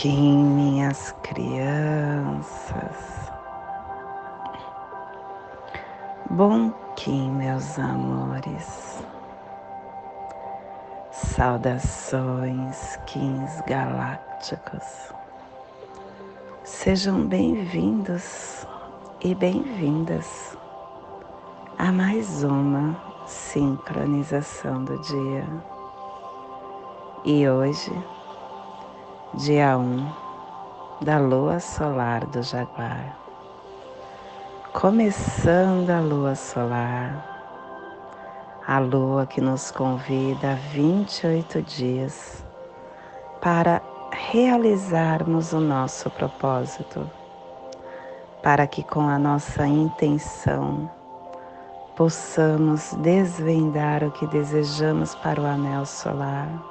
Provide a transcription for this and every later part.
Kim, minhas crianças. Bom Kim, meus amores. Saudações, Kins galácticos. Sejam bem-vindos e bem-vindas a mais uma sincronização do dia. E hoje, dia 1 da lua solar do Jaguar. Começando a lua solar, a lua que nos convida a 28 dias para realizarmos o nosso propósito, para que com a nossa intenção possamos desvendar o que desejamos para o anel solar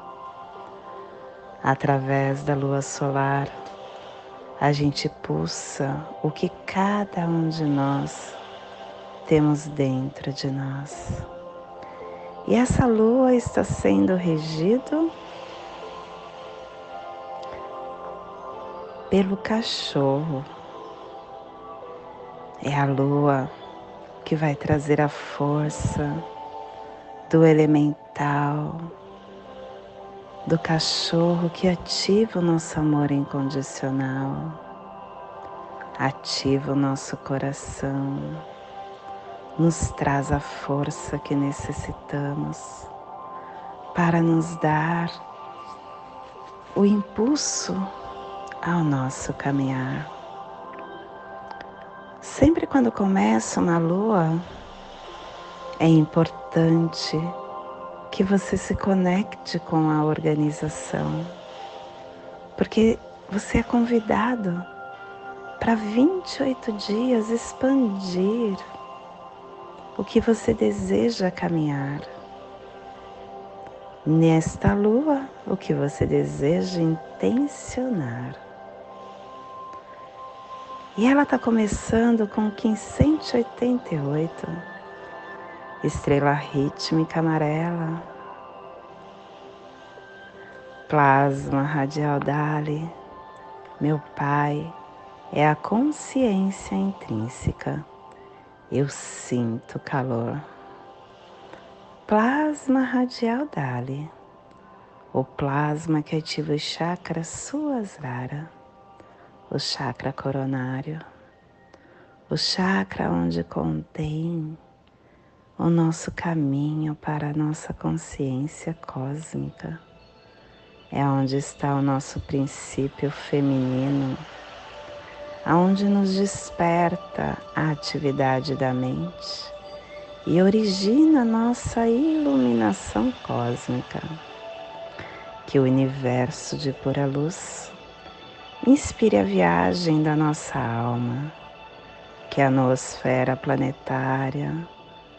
através da lua solar, a gente pulsa o que cada um de nós temos dentro de nós. E essa lua está sendo regido pelo cachorro. É a lua que vai trazer a força do elemental, do cachorro que ativa o nosso amor incondicional, ativa o nosso coração, nos traz a força que necessitamos para nos dar o impulso ao nosso caminhar. Sempre quando começa uma lua, é importante que você se conecte com a organização, porque você é convidado para 28 dias expandir o que você deseja caminhar. Nesta lua, o que você deseja intencionar. E ela está começando com 1588 estrela rítmica amarela, plasma radial Dali, meu Pai, é a consciência intrínseca. Eu sinto calor. Plasma radial Dali, o plasma que ativa o chakra Suasrara, o chakra coronário, o chakra onde contém o nosso caminho para a nossa consciência cósmica. É onde está o nosso princípio feminino, aonde nos desperta a atividade da mente e origina nossa iluminação cósmica. Que o universo de pura luz inspire a viagem da nossa alma, que a noosfera planetária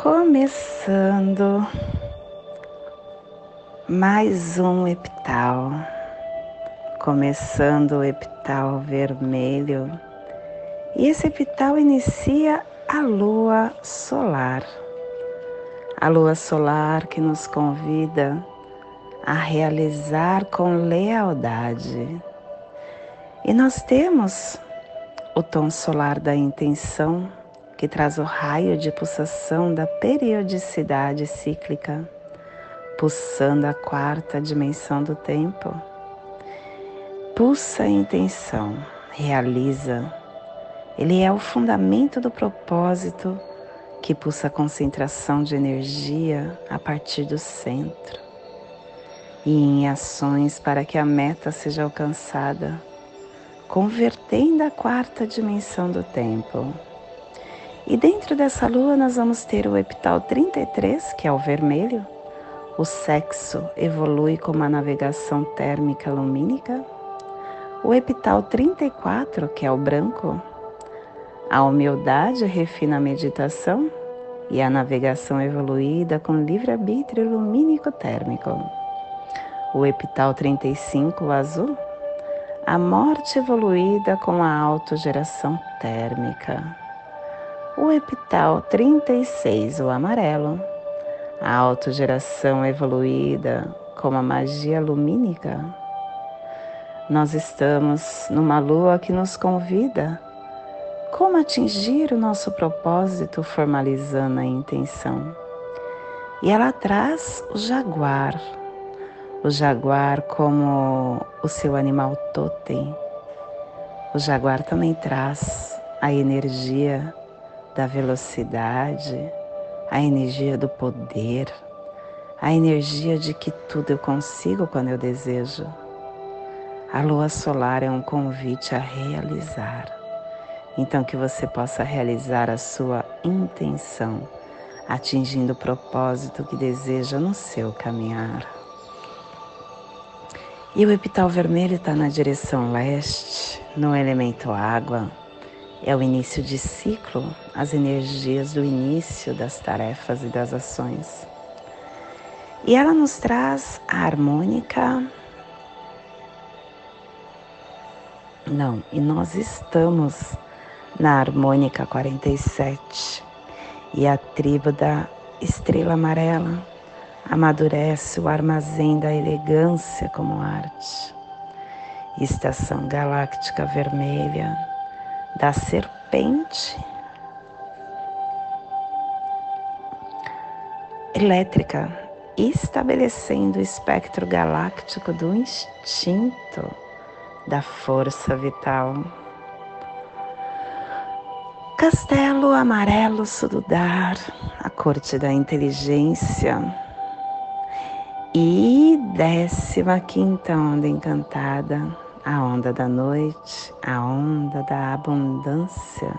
Começando mais um epital, começando o epital vermelho, e esse epital inicia a lua solar. A lua solar que nos convida a realizar com lealdade. E nós temos o tom solar da intenção que traz o raio de pulsação da periodicidade cíclica, pulsando a quarta dimensão do tempo. Pulsa a intenção, realiza. Ele é o fundamento do propósito que pulsa a concentração de energia a partir do centro e em ações para que a meta seja alcançada, convertendo a quarta dimensão do tempo E dentro dessa lua nós vamos ter o epital 33, que é o vermelho. O sexo evolui com uma navegação térmica lumínica. O epital 34, que é o branco. A humildade refina a meditação e a navegação evoluída com livre-arbítrio lumínico térmico. O epital 35, o azul. A morte evoluída com a autogeração térmica o epital 36, o amarelo, a autogeração evoluída como a magia lumínica. Nós estamos numa lua que nos convida como atingir o nosso propósito formalizando a intenção. E ela traz o jaguar, o jaguar como o seu animal totem. O jaguar também traz a energia da velocidade, a energia do poder, a energia de que tudo eu consigo quando eu desejo. A lua solar é um convite a realizar. Então, que você possa realizar a sua intenção, atingindo o propósito que deseja no seu caminhar. E o epital vermelho está na direção leste, no elemento água é o início de ciclo, as energias do início das tarefas e das ações. E ela nos traz a harmônica. Não, e nós estamos na harmônica 47 e a tribo da estrela amarela amadurece o armazém da elegância como arte. Estação galáctica vermelha da serpente elétrica, estabelecendo o espectro galáctico do instinto da força vital. Castelo Amarelo Sududar, a corte da inteligência. E décima quinta onda encantada a onda da noite, a onda da abundância.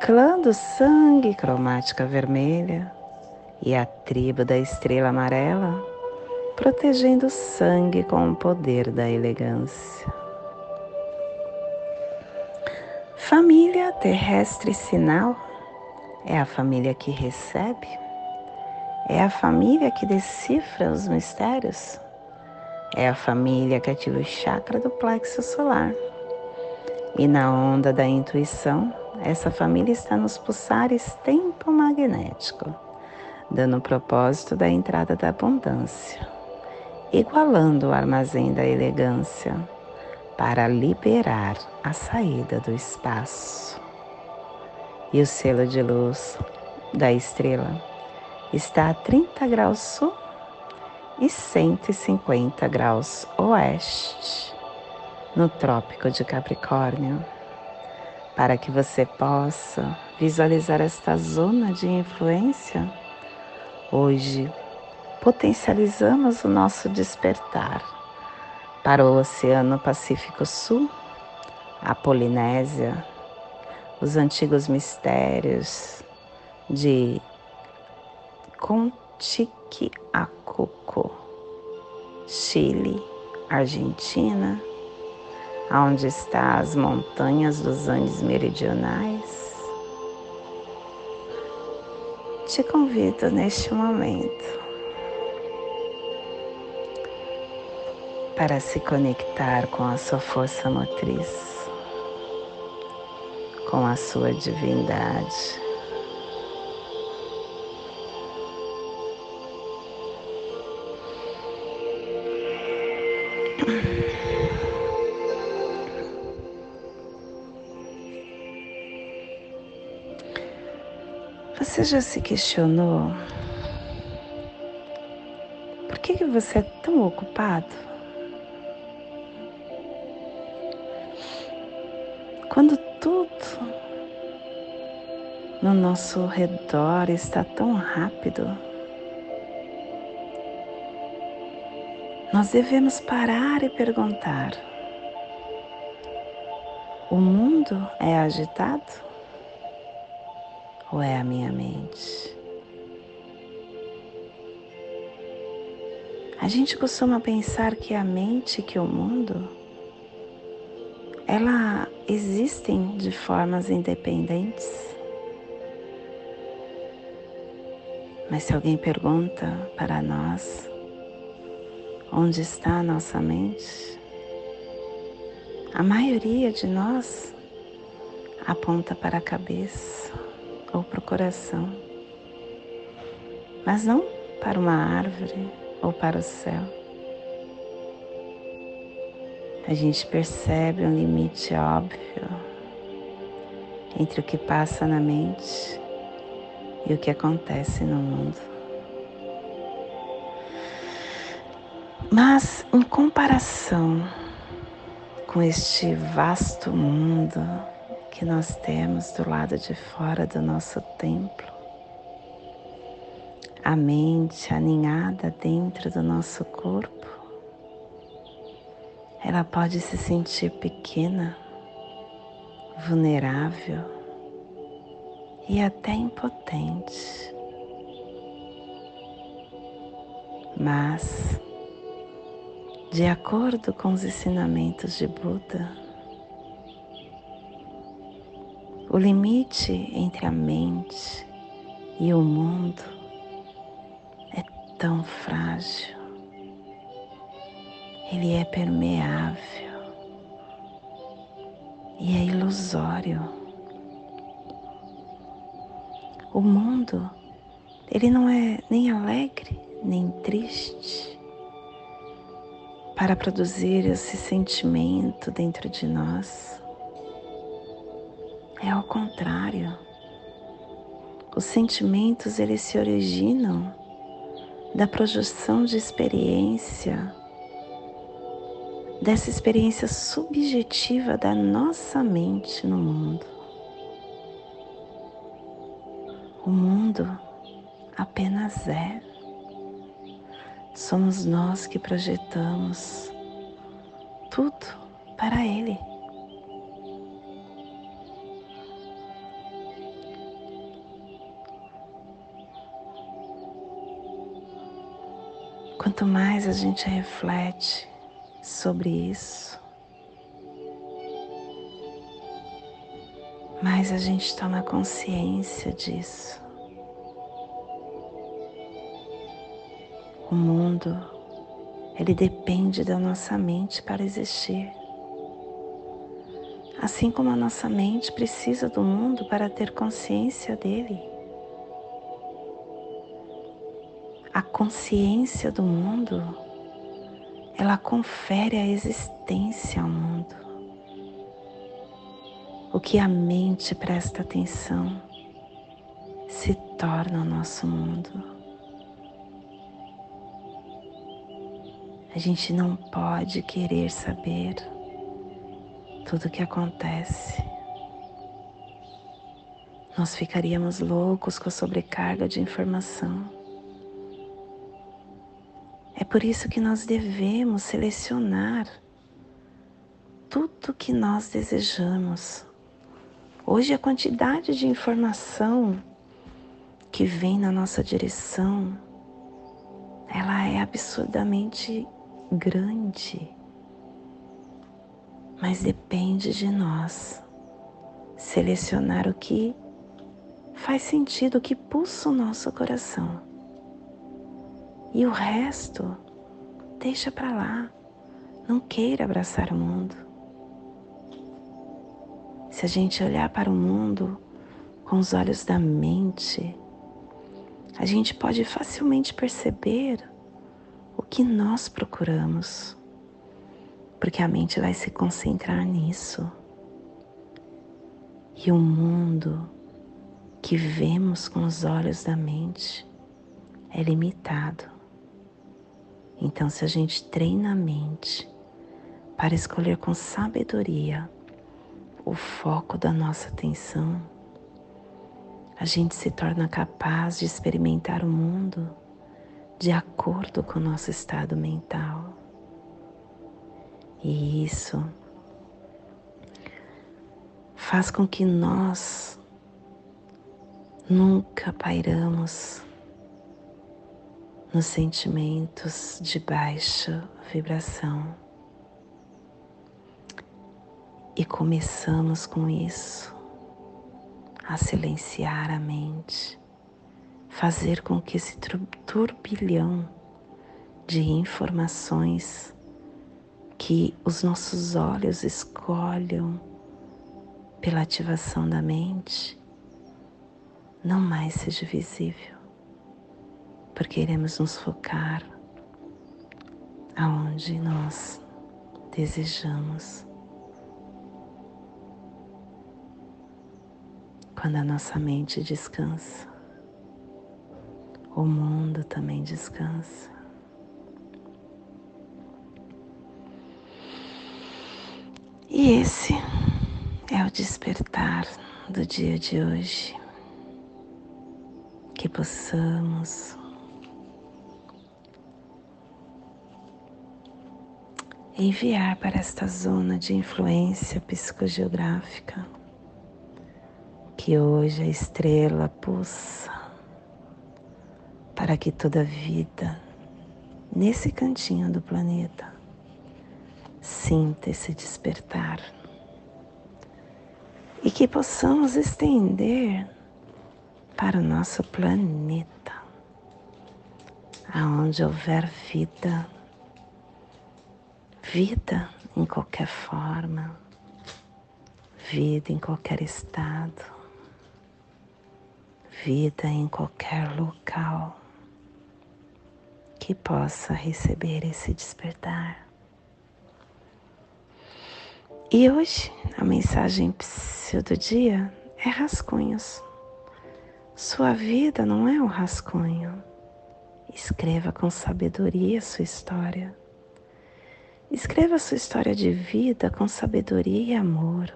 Clã do sangue, cromática vermelha, e a tribo da estrela amarela, protegendo o sangue com o poder da elegância. Família terrestre sinal é a família que recebe, é a família que decifra os mistérios é a família que ativa o chakra do plexo solar. E na onda da intuição, essa família está nos pulsares tempo magnético, dando o propósito da entrada da abundância, igualando o armazém da elegância para liberar a saída do espaço. E o selo de luz da estrela está a 30 graus sul e 150 graus oeste, no Trópico de Capricórnio, para que você possa visualizar esta zona de influência. Hoje, potencializamos o nosso despertar para o Oceano Pacífico Sul, a Polinésia, os antigos mistérios de Contiquiacuco, Chile, Argentina, onde estão as montanhas dos Andes meridionais. Te convido neste momento para se conectar com a sua força motriz, com a sua divindade. Você já se questionou por que, que você é tão ocupado? Quando tudo no nosso redor está tão rápido, nós devemos parar e perguntar: O mundo é agitado ou é a minha mente? A gente costuma pensar que a mente, que o mundo, ela existem de formas independentes. Mas se alguém pergunta para nós onde está a nossa mente, a maioria de nós aponta para a cabeça ou para o coração, mas não para uma árvore ou para o céu. A gente percebe um limite óbvio entre o que passa na mente e o que acontece no mundo. Mas em comparação com este vasto mundo que nós temos do lado de fora do nosso templo, a mente aninhada dentro do nosso corpo, ela pode se sentir pequena, vulnerável e até impotente. Mas, de acordo com os ensinamentos de Buda, o limite entre a mente e o mundo tão frágil, ele é permeável e é ilusório. O mundo, ele não é nem alegre nem triste para produzir esse sentimento dentro de nós. É ao contrário. Os sentimentos eles se originam da projeção de experiência, dessa experiência subjetiva da nossa mente no mundo. O mundo apenas é. Somos nós que projetamos tudo para Ele. Quanto mais a gente reflete sobre isso, mais a gente toma consciência disso. O mundo, ele depende da nossa mente para existir. Assim como a nossa mente precisa do mundo para ter consciência dele. Consciência do mundo, ela confere a existência ao mundo. O que a mente presta atenção se torna o nosso mundo. A gente não pode querer saber tudo o que acontece. Nós ficaríamos loucos com a sobrecarga de informação. Por isso que nós devemos selecionar tudo que nós desejamos. Hoje a quantidade de informação que vem na nossa direção, ela é absurdamente grande. Mas depende de nós selecionar o que faz sentido, o que pulsa o nosso coração. E o resto, deixa para lá. Não queira abraçar o mundo. Se a gente olhar para o mundo com os olhos da mente, a gente pode facilmente perceber o que nós procuramos, porque a mente vai se concentrar nisso. E o mundo que vemos com os olhos da mente é limitado. Então, se a gente treina a mente para escolher com sabedoria o foco da nossa atenção, a gente se torna capaz de experimentar o mundo de acordo com o nosso estado mental. E isso faz com que nós nunca pairamos nos sentimentos de baixa vibração. E começamos com isso a silenciar a mente, fazer com que esse turbilhão de informações que os nossos olhos escolham pela ativação da mente não mais seja visível, porque iremos nos focar aonde nós desejamos. Quando a nossa mente descansa, o mundo também descansa. E esse é o despertar do dia de hoje. Que possamos enviar para esta zona de influência psicogeográfica que hoje a estrela pulsa para que toda vida nesse cantinho do planeta sinta esse despertar. E que possamos estender para o nosso planeta, aonde houver vida, vida em qualquer forma, vida em qualquer estado, vida em qualquer local que possa receber esse despertar. E hoje a mensagem do dia é rascunhos. Sua vida não é um rascunho. Escreva com sabedoria sua história. Escreva sua história de vida com sabedoria e amor.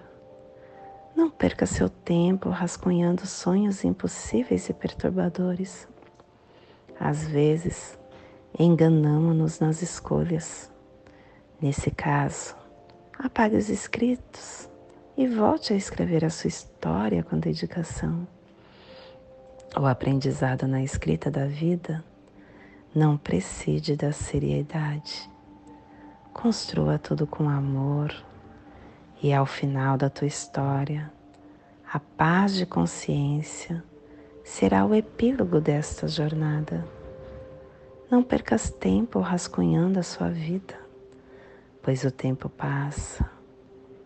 Não perca seu tempo rascunhando sonhos impossíveis e perturbadores. Às vezes, enganamos-nos nas escolhas. Nesse caso, apague os escritos e volte a escrever a sua história com dedicação. O aprendizado na escrita da vida não prescinde da seriedade. Construa tudo com amor e ao final da tua história, a paz de consciência será o epílogo desta jornada. Não percas tempo rascunhando a sua vida pois o tempo passa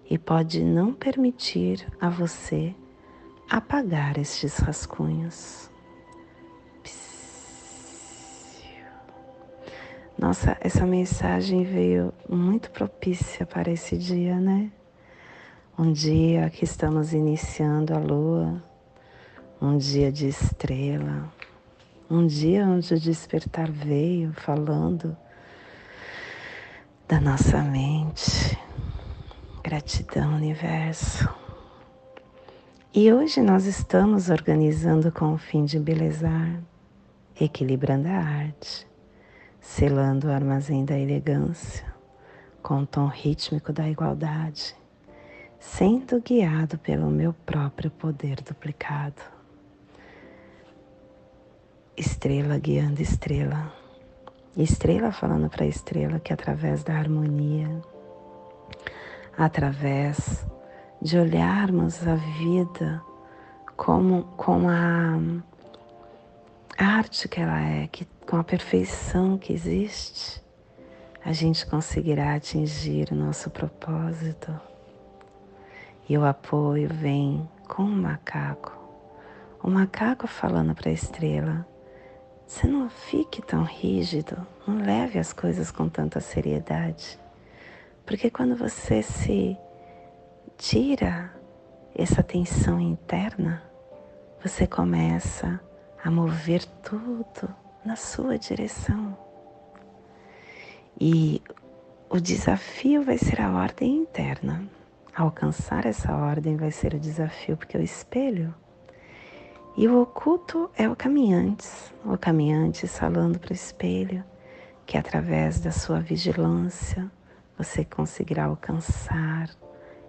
e pode não permitir a você apagar estes rascunhos. Nossa, essa mensagem veio muito propícia para esse dia, né? Um dia que estamos iniciando a lua, um dia de estrela, um dia onde o despertar veio falando da nossa mente. Gratidão, universo. E hoje nós estamos organizando com o fim de belezar, equilibrando a arte, selando o armazém da elegância, com o tom rítmico da igualdade, sendo guiado pelo meu próprio poder duplicado. Estrela guiando estrela estrela falando para estrela que através da harmonia, através de olharmos a vida como, como a arte que ela é, que, com a perfeição que existe, a gente conseguirá atingir o nosso propósito. E o apoio vem com o macaco. O macaco falando para a estrela você não fique tão rígido, não leve as coisas com tanta seriedade. Porque quando você se tira essa tensão interna, você começa a mover tudo na sua direção. E o desafio vai ser a ordem interna. Alcançar essa ordem vai ser o desafio, porque o espelho e o oculto é o caminhante, o caminhante falando para o espelho que através da sua vigilância você conseguirá alcançar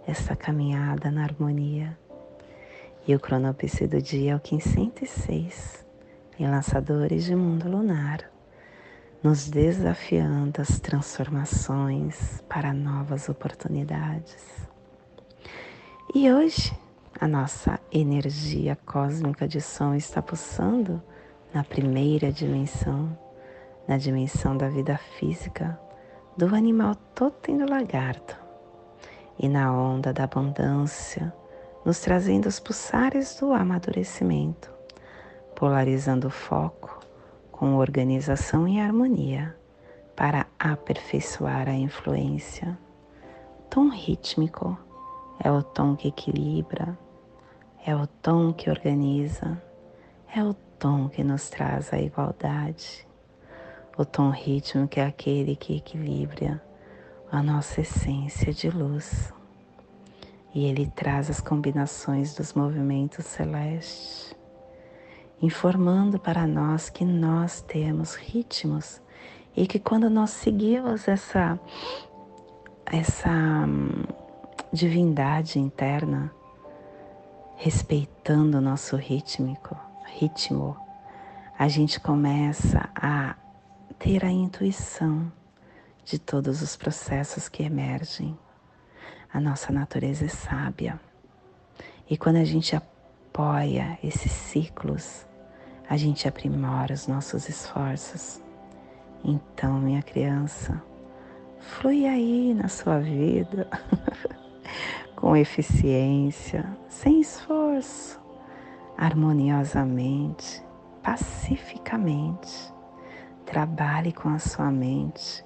essa caminhada na harmonia. E o cronopse do dia é o 506, em Lançadores de Mundo Lunar, nos desafiando as transformações para novas oportunidades. E hoje, a nossa energia cósmica de som está pulsando na primeira dimensão, na dimensão da vida física, do animal totem do lagarto e na onda da abundância, nos trazendo os pulsares do amadurecimento, polarizando o foco com organização e harmonia para aperfeiçoar a influência. Tom rítmico é o tom que equilibra, é o tom que organiza, é o tom que nos traz a igualdade. O tom rítmico é aquele que equilibra a nossa essência de luz. E ele traz as combinações dos movimentos celestes, informando para nós que nós temos ritmos e que quando nós seguimos essa essa hum, divindade interna, respeitando o nosso rítmico, ritmo, a gente começa a ter a intuição de todos os processos que emergem. A nossa natureza é sábia. E quando a gente apoia esses ciclos, a gente aprimora os nossos esforços. Então, minha criança, flui aí na sua vida com eficiência, sem esforço, harmoniosamente, pacificamente. Trabalhe com a sua mente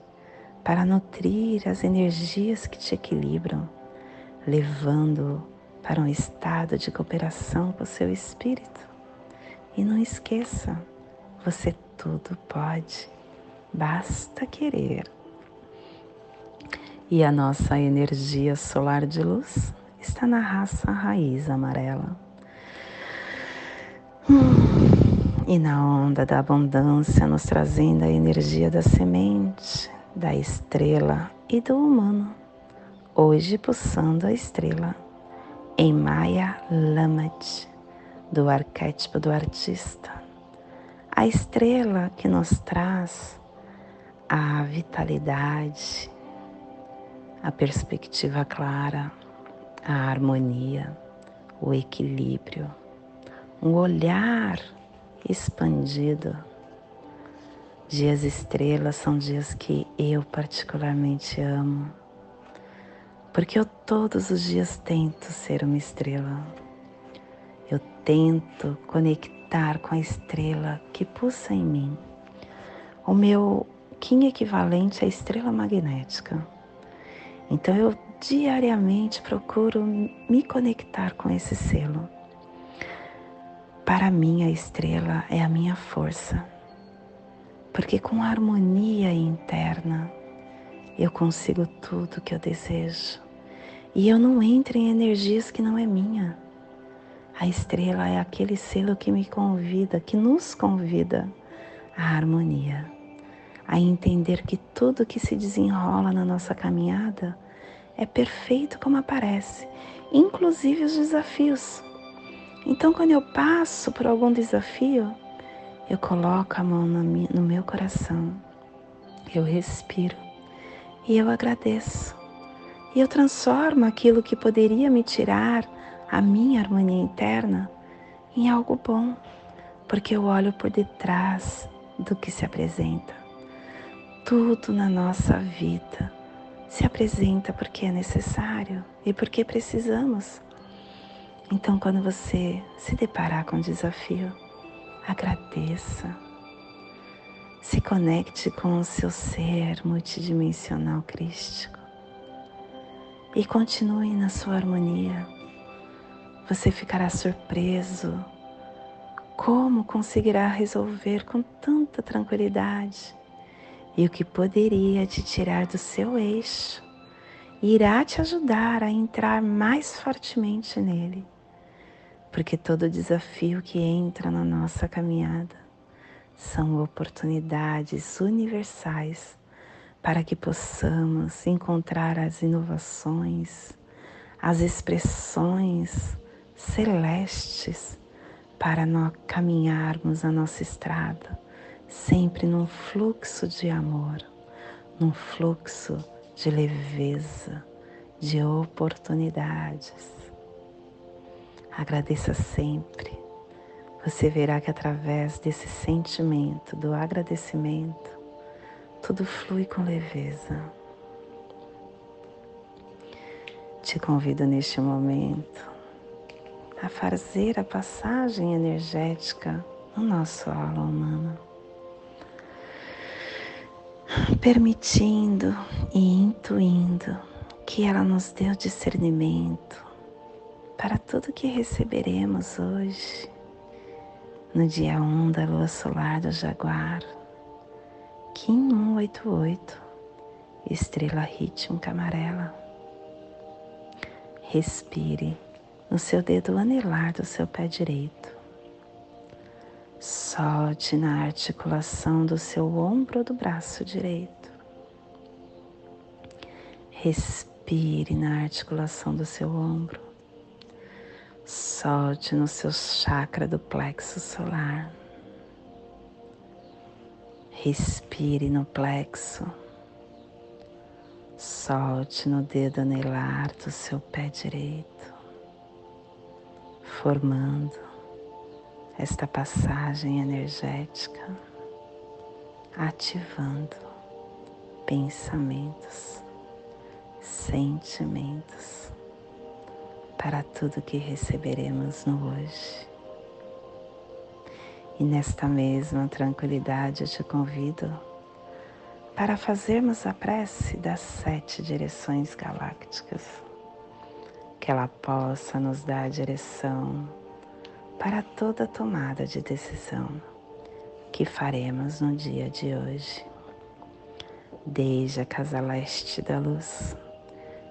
para nutrir as energias que te equilibram, levando para um estado de cooperação com o seu espírito. E não esqueça, você tudo pode, basta querer. E a nossa energia solar de luz está na raça raiz amarela. E na onda da abundância, nos trazendo a energia da semente, da estrela e do humano, hoje pulsando a estrela em Maya Lamat, do arquétipo do artista. A estrela que nos traz a vitalidade, a perspectiva clara, a harmonia, o equilíbrio, um olhar expandido. Dias estrelas são dias que eu particularmente amo, porque eu todos os dias tento ser uma estrela. Eu tento conectar com a estrela que pulsa em mim. O meu Kim equivalente à estrela magnética. Então eu diariamente procuro me conectar com esse selo. Para mim, a estrela é a minha força porque com harmonia interna eu consigo tudo que eu desejo e eu não entro em energias que não é minha. A estrela é aquele selo que me convida, que nos convida à harmonia, a entender que tudo que se desenrola na nossa caminhada é perfeito como aparece, inclusive os desafios. Então, quando eu passo por algum desafio, eu coloco a mão no meu coração, eu respiro e eu agradeço. E eu transformo aquilo que poderia me tirar a minha harmonia interna em algo bom, porque eu olho por detrás do que se apresenta. Tudo na nossa vida se apresenta porque é necessário e porque precisamos. Então, quando você se deparar com um desafio, agradeça. Se conecte com o seu ser multidimensional crístico. E continue na sua harmonia. Você ficará surpreso. Como conseguirá resolver com tanta tranquilidade? E o que poderia te tirar do seu eixo irá te ajudar a entrar mais fortemente nele. Porque todo desafio que entra na nossa caminhada são oportunidades universais para que possamos encontrar as inovações, as expressões celestes para nós caminharmos a nossa estrada, sempre num fluxo de amor, num fluxo de leveza, de oportunidades. Agradeça sempre. Você verá que através desse sentimento do agradecimento, tudo flui com leveza. Te convido neste momento a fazer a passagem energética no nosso aula humana, permitindo e intuindo que ela nos o discernimento para tudo que receberemos hoje, no dia 1 da lua solar do Jaguar, Kim 188, estrela rítmica amarela. Respire no seu dedo anelar do seu pé direito. Solte na articulação do seu ombro do braço direito. Respire na articulação do seu ombro. Solte no seu chakra do plexo solar. Respire no plexo. Solte no dedo anelar do seu pé direito, formando esta passagem energética, ativando pensamentos, sentimentos para tudo que receberemos no hoje. E nesta mesma tranquilidade eu te convido para fazermos a prece das sete direções galácticas, que ela possa nos dar a direção para toda tomada de decisão que faremos no dia de hoje. Desde a casa leste da luz,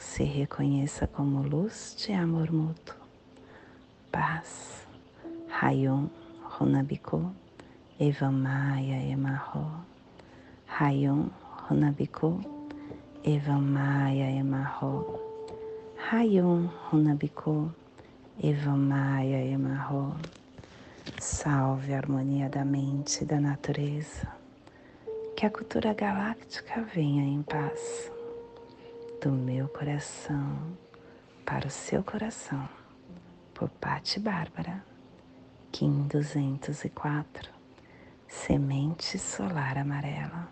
se reconheça como luz de amor mútuo, paz, Rayon Runabiku, Evamaya Emarro, Rayon Runabiku, Eva Maia Emarro, Hayun Runabiku, Eva Maia Emarro. Salve a harmonia da mente e da natureza. Que a cultura galáctica venha em paz. Do meu coração para o seu coração. Por Pati Bárbara, Kim 204, Semente Solar Amarela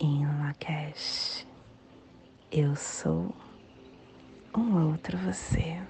em Lakesh. Eu sou um outro você.